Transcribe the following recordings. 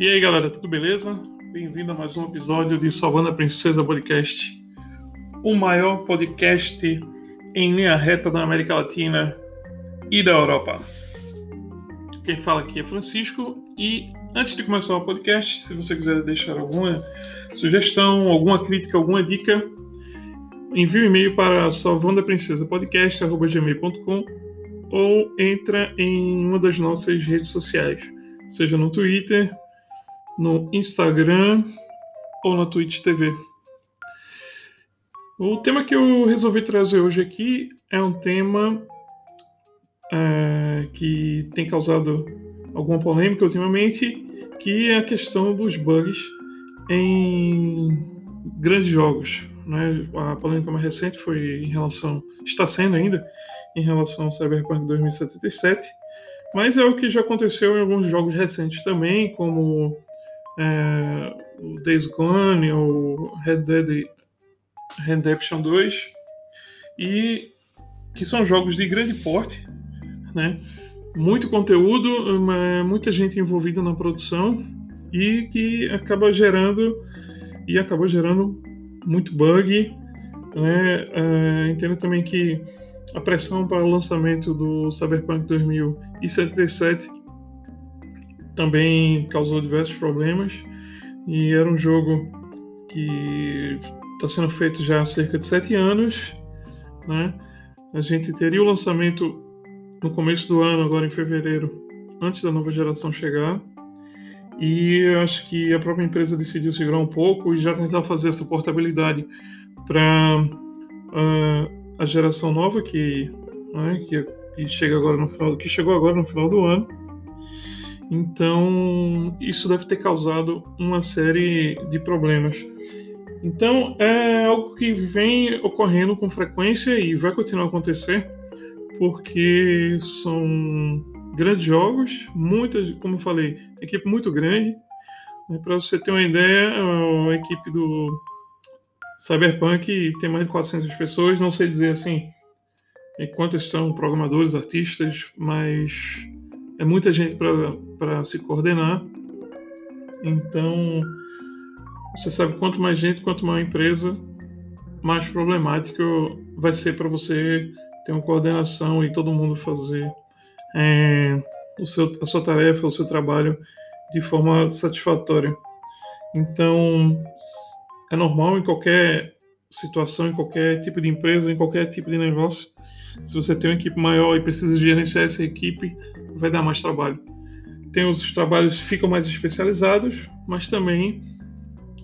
E aí galera, tudo beleza? Bem-vindo a mais um episódio de Salvando a Princesa Podcast, o maior podcast em linha reta da América Latina e da Europa. Quem fala aqui é Francisco e antes de começar o podcast, se você quiser deixar alguma sugestão, alguma crítica, alguma dica, envie um e-mail para salvandoaprincesapodcast.gmail.com ou entra em uma das nossas redes sociais, seja no Twitter, no Instagram ou na Twitch TV. O tema que eu resolvi trazer hoje aqui é um tema é, que tem causado alguma polêmica ultimamente, que é a questão dos bugs em grandes jogos. Né? A polêmica mais recente foi em relação, está sendo ainda, em relação ao Cyberpunk 2077, mas é o que já aconteceu em alguns jogos recentes também, como é, o Days Gone ou Red Dead Redemption 2 e que são jogos de grande porte, né? Muito conteúdo, muita gente envolvida na produção e que acaba gerando e acabou gerando muito bug, né? É, entendo também que a pressão para o lançamento do Cyberpunk 2077 também causou diversos problemas e era um jogo que está sendo feito já há cerca de sete anos, né? A gente teria o lançamento no começo do ano, agora em fevereiro, antes da nova geração chegar. E acho que a própria empresa decidiu segurar um pouco e já tentar fazer essa portabilidade para uh, ah, a geração nova que, né, que, que, chega agora no final, que chegou agora no final do ano então, isso deve ter causado uma série de problemas. Então, é algo que vem ocorrendo com frequência e vai continuar a acontecer, porque são grandes jogos, muitas, como eu falei, equipe muito grande. Para você ter uma ideia, a equipe do Cyberpunk tem mais de 400 pessoas, não sei dizer assim quantos são programadores, artistas, mas é muita gente para se coordenar. Então, você sabe quanto mais gente, quanto maior empresa, mais problemático vai ser para você ter uma coordenação e todo mundo fazer é, o seu, a sua tarefa, o seu trabalho de forma satisfatória. Então, é normal em qualquer situação, em qualquer tipo de empresa, em qualquer tipo de negócio, se você tem uma equipe maior e precisa gerenciar essa equipe, vai dar mais trabalho. Tem os trabalhos que ficam mais especializados, mas também,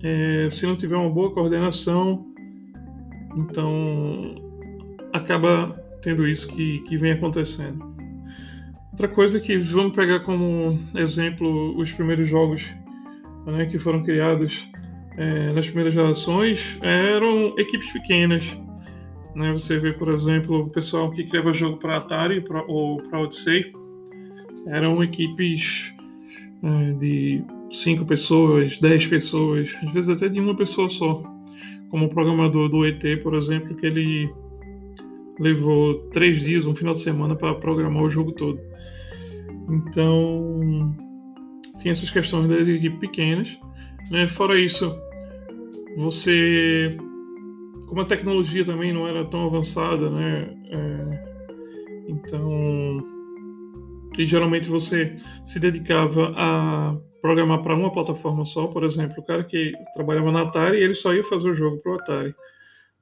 é, se não tiver uma boa coordenação, então acaba tendo isso que, que vem acontecendo. Outra coisa que vamos pegar como exemplo os primeiros jogos né, que foram criados é, nas primeiras gerações eram equipes pequenas né? Você vê, por exemplo, o pessoal que criava jogo para Atari pra, ou para Odyssey eram equipes é, de cinco pessoas, dez pessoas, às vezes até de uma pessoa só. Como o programador do ET, por exemplo, que ele levou três dias, um final de semana para programar o jogo todo. Então, tem essas questões das equipes pequenas. Né? Fora isso, você como a tecnologia também não era tão avançada, né? É, então, e geralmente você se dedicava a programar para uma plataforma só, por exemplo, o cara que trabalhava na Atari, ele só ia fazer o jogo para o Atari,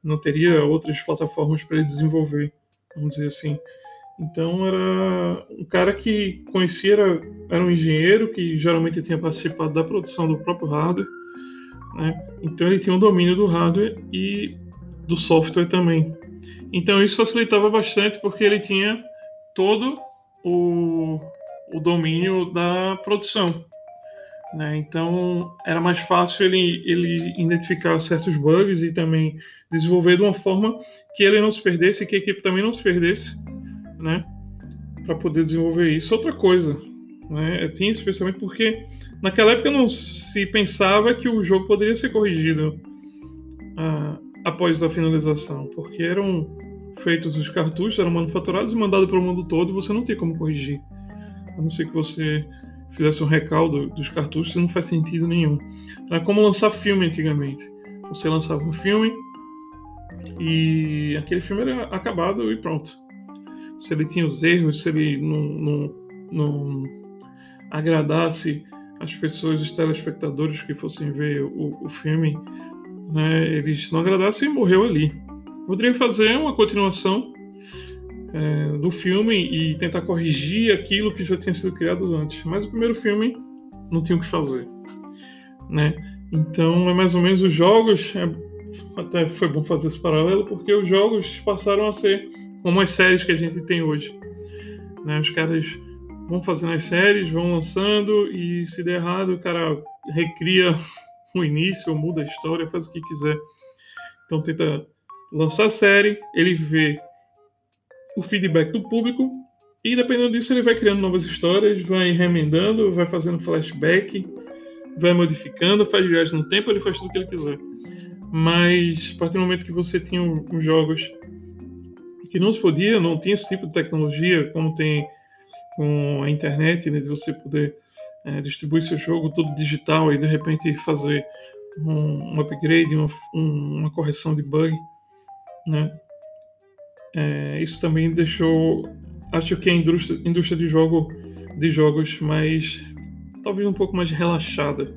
não teria outras plataformas para ele desenvolver, vamos dizer assim. Então era um cara que conhecia, era, era um engenheiro que geralmente tinha participado da produção do próprio hardware, né? então ele tinha um domínio do hardware e do software também. Então isso facilitava bastante porque ele tinha todo o, o domínio da produção. Né? Então era mais fácil ele, ele identificar certos bugs e também desenvolver de uma forma que ele não se perdesse que a equipe também não se perdesse, né? para poder desenvolver isso. Outra coisa, né? Eu tinha especialmente porque naquela época não se pensava que o jogo poderia ser corrigido. Ah, após a finalização, porque eram feitos os cartuchos, eram manufaturados e mandados para o mundo todo e você não tinha como corrigir. A não ser que você fizesse um recaldo dos cartuchos, não faz sentido nenhum. Era como lançar filme antigamente. Você lançava um filme e aquele filme era acabado e pronto. Se ele tinha os erros, se ele não, não, não agradasse as pessoas, os telespectadores que fossem ver o, o filme, né, eles não agradassem e morreu ali. Poderia fazer uma continuação é, do filme e tentar corrigir aquilo que já tinha sido criado antes. Mas o primeiro filme não tinha o que fazer, né? Então é mais ou menos os jogos. É, até foi bom fazer esse paralelo porque os jogos passaram a ser como as séries que a gente tem hoje. Né? Os caras vão fazendo as séries, vão lançando e se der errado o cara recria o início, muda a história, faz o que quiser. Então tenta lançar a série, ele vê o feedback do público e dependendo disso ele vai criando novas histórias, vai remendando, vai fazendo flashback, vai modificando, faz viagem no tempo, ele faz tudo o que ele quiser. Mas a partir do momento que você tinha os jogos que não se podia, não tinha esse tipo de tecnologia como tem com a internet, né, de você poder é, distribuir seu jogo todo digital e de repente fazer um, um upgrade, uma, um, uma correção de bug, né? É, isso também deixou, acho que a indústria, indústria de jogo de jogos mais talvez um pouco mais relaxada,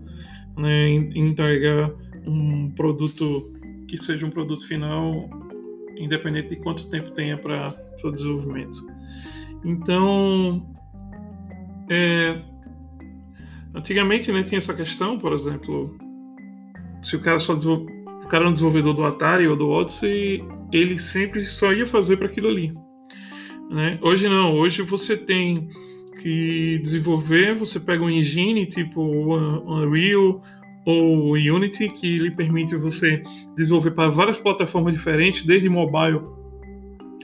né, em, em entregar um produto que seja um produto final, independente de quanto tempo tenha para o desenvolvimento. Então, é, antigamente, né, tinha essa questão, por exemplo, se o cara só o cara é um desenvolvedor do Atari ou do Odyssey, ele sempre só ia fazer para aquilo ali. Né? Hoje não, hoje você tem que desenvolver, você pega um engine tipo Unreal ou Unity que lhe permite você desenvolver para várias plataformas diferentes, desde mobile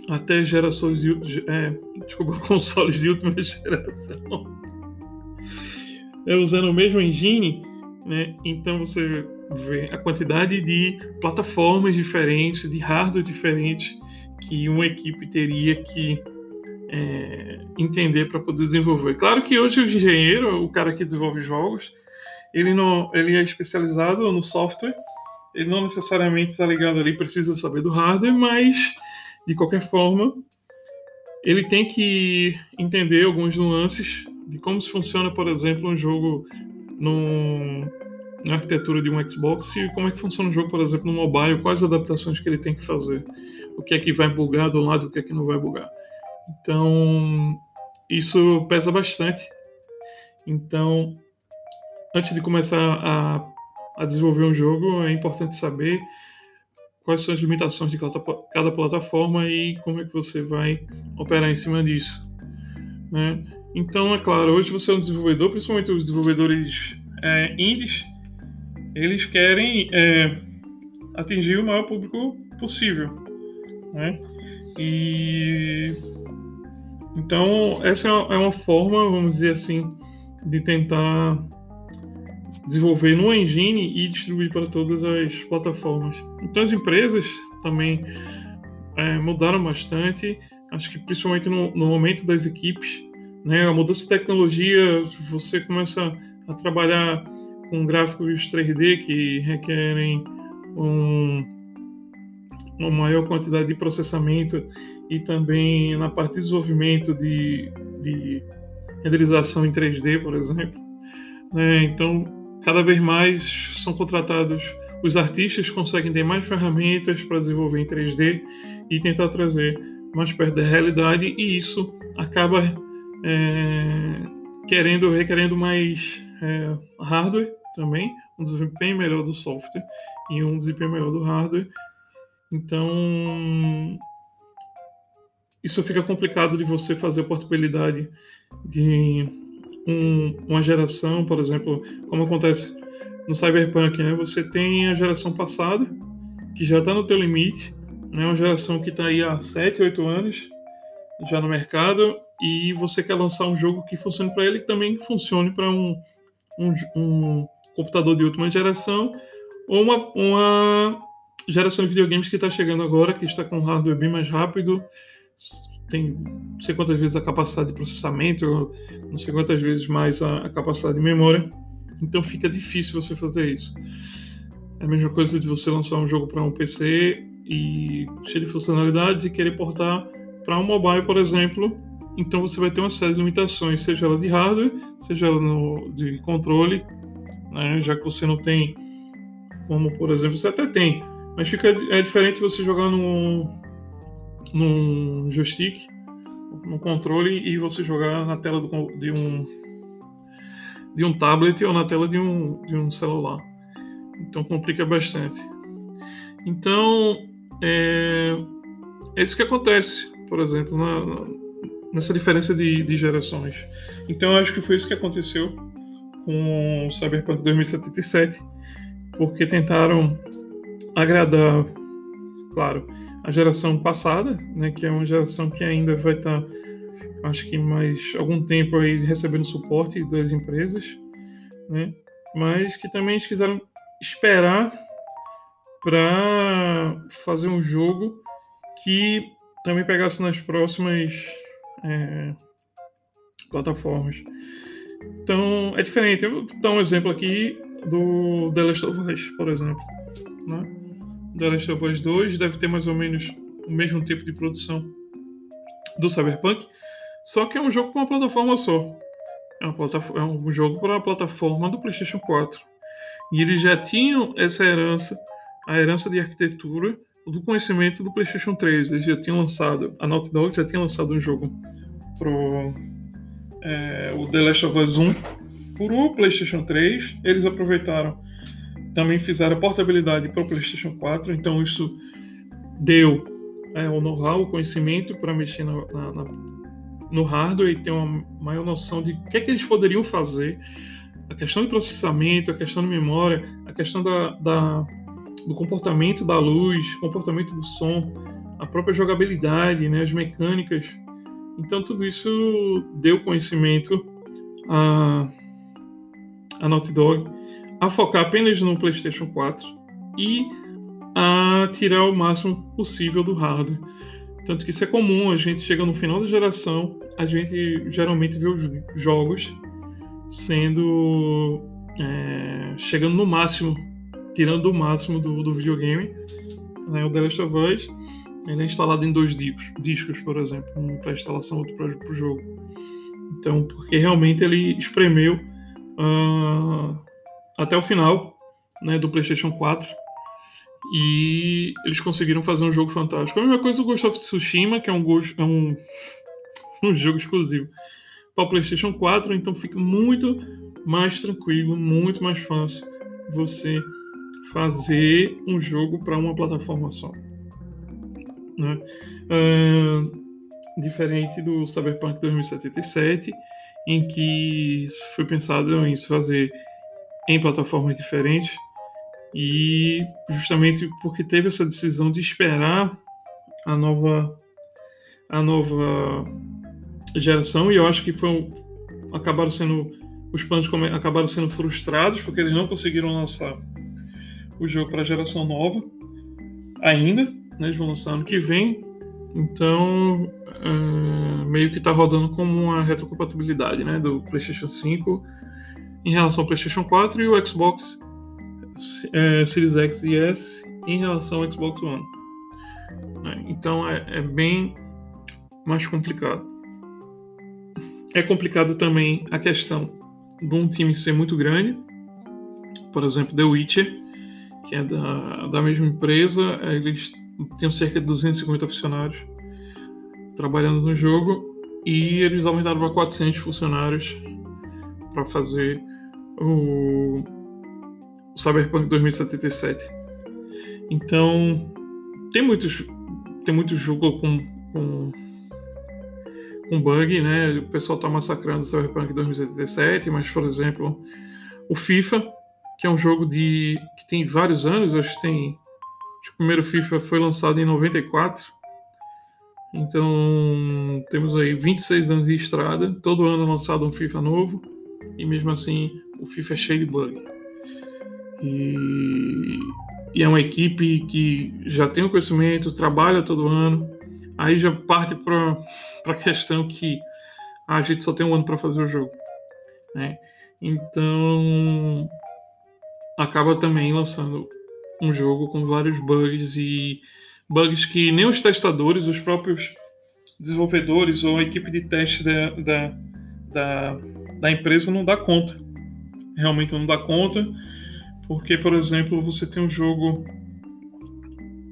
até gerações de, é, desculpa, consoles de última geração. É, usando o mesmo engine, né? Então você vê a quantidade de plataformas diferentes, de hardware diferentes que uma equipe teria que é, entender para poder desenvolver. Claro que hoje o engenheiro, o cara que desenvolve jogos, ele não, ele é especializado no software. Ele não necessariamente está ligado ali, precisa saber do hardware, mas de qualquer forma ele tem que entender algumas nuances de como se funciona, por exemplo, um jogo no, na arquitetura de um Xbox e como é que funciona o jogo, por exemplo, no mobile, quais adaptações que ele tem que fazer, o que é que vai bugar do lado, o que é que não vai bugar. Então, isso pesa bastante. Então, antes de começar a, a desenvolver um jogo, é importante saber quais são as limitações de cada, cada plataforma e como é que você vai operar em cima disso. Né? Então, é claro, hoje você é um desenvolvedor, principalmente os desenvolvedores é, indies, eles querem é, atingir o maior público possível, né? E então essa é uma forma, vamos dizer assim, de tentar desenvolver no engine e distribuir para todas as plataformas. Então as empresas também é, mudaram bastante, acho que principalmente no, no momento das equipes né? A mudança de tecnologia, você começa a trabalhar com gráficos 3D que requerem um, uma maior quantidade de processamento e também na parte de desenvolvimento de, de renderização em 3D, por exemplo. Né? Então, cada vez mais são contratados os artistas conseguem ter mais ferramentas para desenvolver em 3D e tentar trazer mais perto da realidade e isso acaba é, querendo, requerendo mais é, hardware também, um desempenho melhor do software e um desempenho melhor do hardware. Então, isso fica complicado de você fazer a portabilidade de um, uma geração, por exemplo, como acontece no Cyberpunk, né? Você tem a geração passada, que já está no teu limite, né? Uma geração que está aí há 7, 8 anos já no mercado e você quer lançar um jogo que funcione para ele e também funcione para um, um, um, computador de última geração ou uma, uma geração de videogames que está chegando agora, que está com hardware bem mais rápido, tem não sei quantas vezes a capacidade de processamento, não sei quantas vezes mais a, a capacidade de memória. Então fica difícil você fazer isso. É a mesma coisa de você lançar um jogo para um PC e cheio de funcionalidades e querer portar para um mobile, por exemplo. Então você vai ter uma série de limitações, seja ela de hardware, seja ela no, de controle, né? já que você não tem como, por exemplo, você até tem, mas fica é diferente você jogar num, num joystick, no controle e você jogar na tela do, de um de um tablet ou na tela de um, de um celular. Então complica bastante. Então é, é isso que acontece, por exemplo, na, nessa diferença de, de gerações. Então eu acho que foi isso que aconteceu com o Cyberpunk 2077, porque tentaram agradar, claro, a geração passada, né, que é uma geração que ainda vai estar, tá, acho que mais algum tempo aí recebendo suporte das empresas, né, mas que também eles quiseram esperar para fazer um jogo que também pegasse nas próximas é, plataformas. Então é diferente. Eu vou dar um exemplo aqui do The Last of Us, por exemplo. Né? The Last of Us 2 deve ter mais ou menos o mesmo tipo de produção do Cyberpunk, só que é um jogo com uma plataforma só. É, uma é um jogo para a plataforma do PlayStation 4. E eles já tinham essa herança, a herança de arquitetura do conhecimento do PlayStation 3. Eles já tinham lançado, a Naughty Dog já tinha lançado um jogo pro é, o The Last of Us 1 pro PlayStation 3. Eles aproveitaram também fizeram a portabilidade para o PlayStation 4, então isso deu é, o know-how, o conhecimento para mexer na, na, na, no hardware e ter uma maior noção de o que, é que eles poderiam fazer. A questão de processamento, a questão de memória, a questão da, da, do comportamento da luz, comportamento do som, a própria jogabilidade, né, as mecânicas. Então tudo isso deu conhecimento a, a Naughty Dog a focar apenas no PlayStation 4 e a tirar o máximo possível do hardware. Tanto que isso é comum, a gente chega no final da geração, a gente geralmente vê os jogos sendo. É, chegando no máximo, tirando o máximo do, do videogame. Né? O The Last of Us ele é instalado em dois discos, discos por exemplo, um para instalação, outro para o jogo. Então, porque realmente ele espremeu. Uh, até o final né, do PlayStation 4. E eles conseguiram fazer um jogo fantástico. A mesma coisa do Ghost of Tsushima, que é um, é um, um jogo exclusivo para o PlayStation 4, então fica muito mais tranquilo, muito mais fácil você fazer um jogo para uma plataforma só. Né? Uh, diferente do Cyberpunk 2077, em que foi pensado em se fazer em plataformas diferentes e justamente porque teve essa decisão de esperar a nova a nova geração e eu acho que foi acabaram sendo os planos acabaram sendo frustrados porque eles não conseguiram lançar o jogo para a geração nova ainda, né? Eles vão lançar ano que vem, então uh, meio que está rodando como uma retrocompatibilidade, né? Do PlayStation 5 em relação ao PlayStation 4 e o Xbox é, Series X e S em relação ao Xbox One. Né? Então é, é bem mais complicado. É complicado também a questão de um time ser muito grande, por exemplo, The Witcher, que é da, da mesma empresa, eles têm cerca de 250 funcionários trabalhando no jogo e eles aumentaram para 400 funcionários para fazer o Cyberpunk 2077. Então, tem muitos tem muito jogo com, com, com bug, né? O pessoal tá massacrando o Cyberpunk 2077, mas, por exemplo, o FIFA, que é um jogo de que tem vários anos, acho que tem o primeiro FIFA foi lançado em 94. Então, temos aí 26 anos de estrada, todo ano é lançado um FIFA novo, e mesmo assim o FIFA é cheio de bug. E, e é uma equipe que já tem o conhecimento, trabalha todo ano. aí já parte para a questão que a gente só tem um ano para fazer o jogo. Né? Então acaba também lançando um jogo com vários bugs e bugs que nem os testadores, os próprios desenvolvedores ou a equipe de teste da, da, da, da empresa não dá conta. Realmente não dá conta, porque, por exemplo, você tem um jogo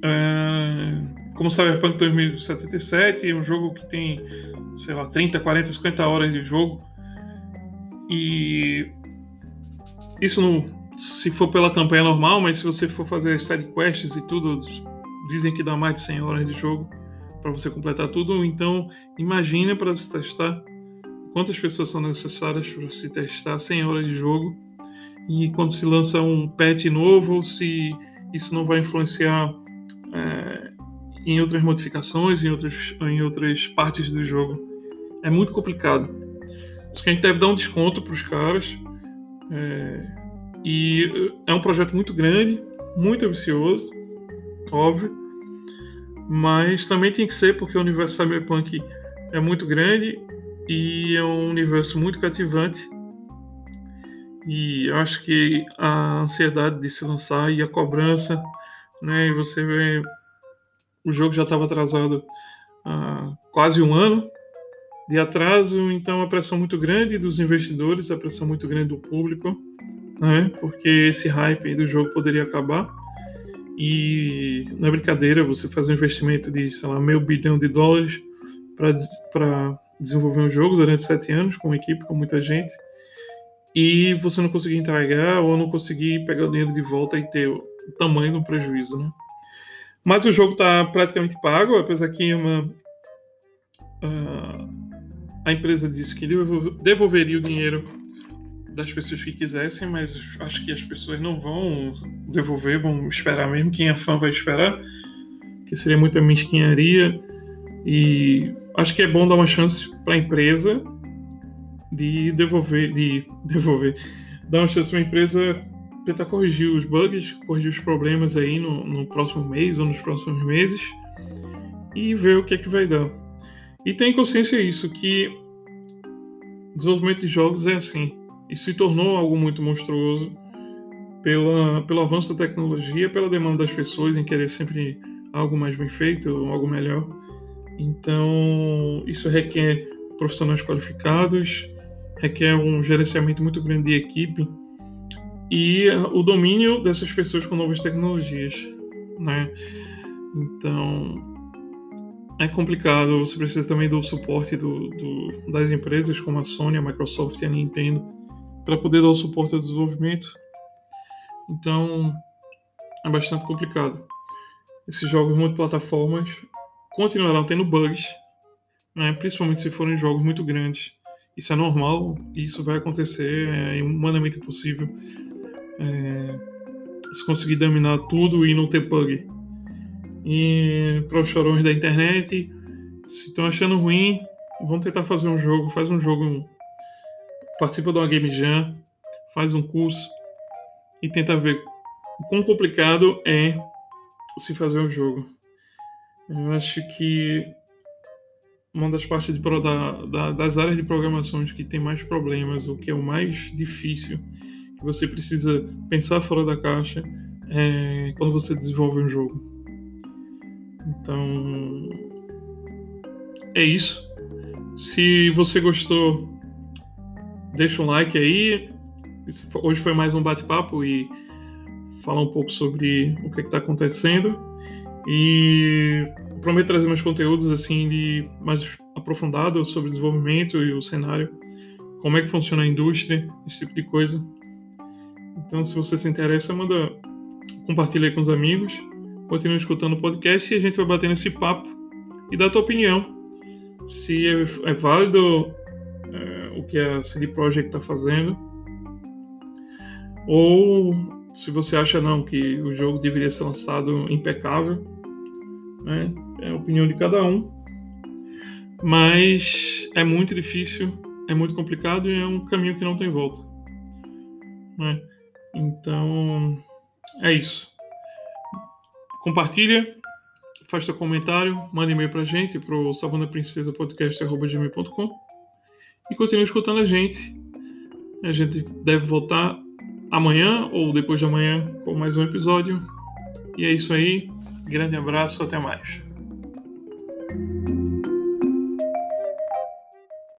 é, como Cyberpunk 2077, um jogo que tem, sei lá, 30, 40, 50 horas de jogo. E isso não, se for pela campanha normal, mas se você for fazer side quests e tudo, dizem que dá mais de 100 horas de jogo para você completar tudo. Então, imagine para se testar quantas pessoas são necessárias para se testar 100 horas de jogo. E quando se lança um patch novo, se isso não vai influenciar é, em outras modificações, em outras, em outras partes do jogo. É muito complicado. Acho que a gente deve dar um desconto para os caras. É, e é um projeto muito grande, muito ambicioso, óbvio. Mas também tem que ser porque o universo cyberpunk é muito grande e é um universo muito cativante. E eu acho que a ansiedade de se lançar e a cobrança, né? E você vê, o jogo já estava atrasado há quase um ano de atraso, então a pressão muito grande dos investidores, a pressão muito grande do público, né? Porque esse hype do jogo poderia acabar. E não é brincadeira você fazer um investimento de, sei lá, meio bilhão de dólares para desenvolver um jogo durante sete anos com uma equipe, com muita gente, e você não conseguir entregar ou não conseguir pegar o dinheiro de volta e ter o tamanho do prejuízo, né? Mas o jogo está praticamente pago, apesar que uma, uh, a empresa disse que devolveria o dinheiro das pessoas que quisessem, mas acho que as pessoas não vão devolver, vão esperar mesmo. Quem é fã vai esperar, que seria muita mesquinharia. E acho que é bom dar uma chance para a empresa de devolver, de devolver, dar uma chance para a empresa tentar corrigir os bugs, corrigir os problemas aí no, no próximo mês ou nos próximos meses e ver o que é que vai dar. E tem consciência isso que desenvolvimento de jogos é assim e se tornou algo muito monstruoso pela, pelo avanço da tecnologia, pela demanda das pessoas em querer sempre algo mais bem feito, algo melhor. Então, isso requer profissionais qualificados, requer um gerenciamento muito grande de equipe e o domínio dessas pessoas com novas tecnologias, né? Então, é complicado. Você precisa também do suporte do, do, das empresas como a Sony, a Microsoft e a Nintendo para poder dar o suporte ao desenvolvimento. Então é bastante complicado. Esses jogos multiplataformas continuarão tendo bugs, né? principalmente se forem jogos muito grandes. Isso é normal, isso vai acontecer, é humanamente possível. É, se conseguir dominar tudo e não ter bug. E para os chorões da internet, se estão achando ruim, vão tentar fazer um jogo, faz um jogo participa de uma Game Jam, faz um curso e tenta ver o quão complicado é se fazer um jogo. Eu acho que uma das partes de, da, da, das áreas de programações que tem mais problemas, o que é o mais difícil, que você precisa pensar fora da caixa, é quando você desenvolve um jogo. Então, é isso. Se você gostou deixa um like aí. Hoje foi mais um bate-papo e falar um pouco sobre o que é está acontecendo. E prometo trazer mais conteúdos assim de mais aprofundado sobre desenvolvimento e o cenário, como é que funciona a indústria, esse tipo de coisa. Então, se você se interessa, manda compartilha com os amigos, continue escutando o podcast e a gente vai bater nesse papo e dar a tua opinião. Se é, é válido que a CD Projekt está fazendo, ou se você acha não que o jogo deveria ser lançado impecável, né? é a opinião de cada um, mas é muito difícil, é muito complicado e é um caminho que não tem volta. Né? Então é isso. Compartilha, faz seu comentário, manda e-mail pra gente, pro savanaprincesapodcast.com e continue escutando a gente. A gente deve voltar amanhã ou depois de amanhã com mais um episódio. E é isso aí. Grande abraço, até mais.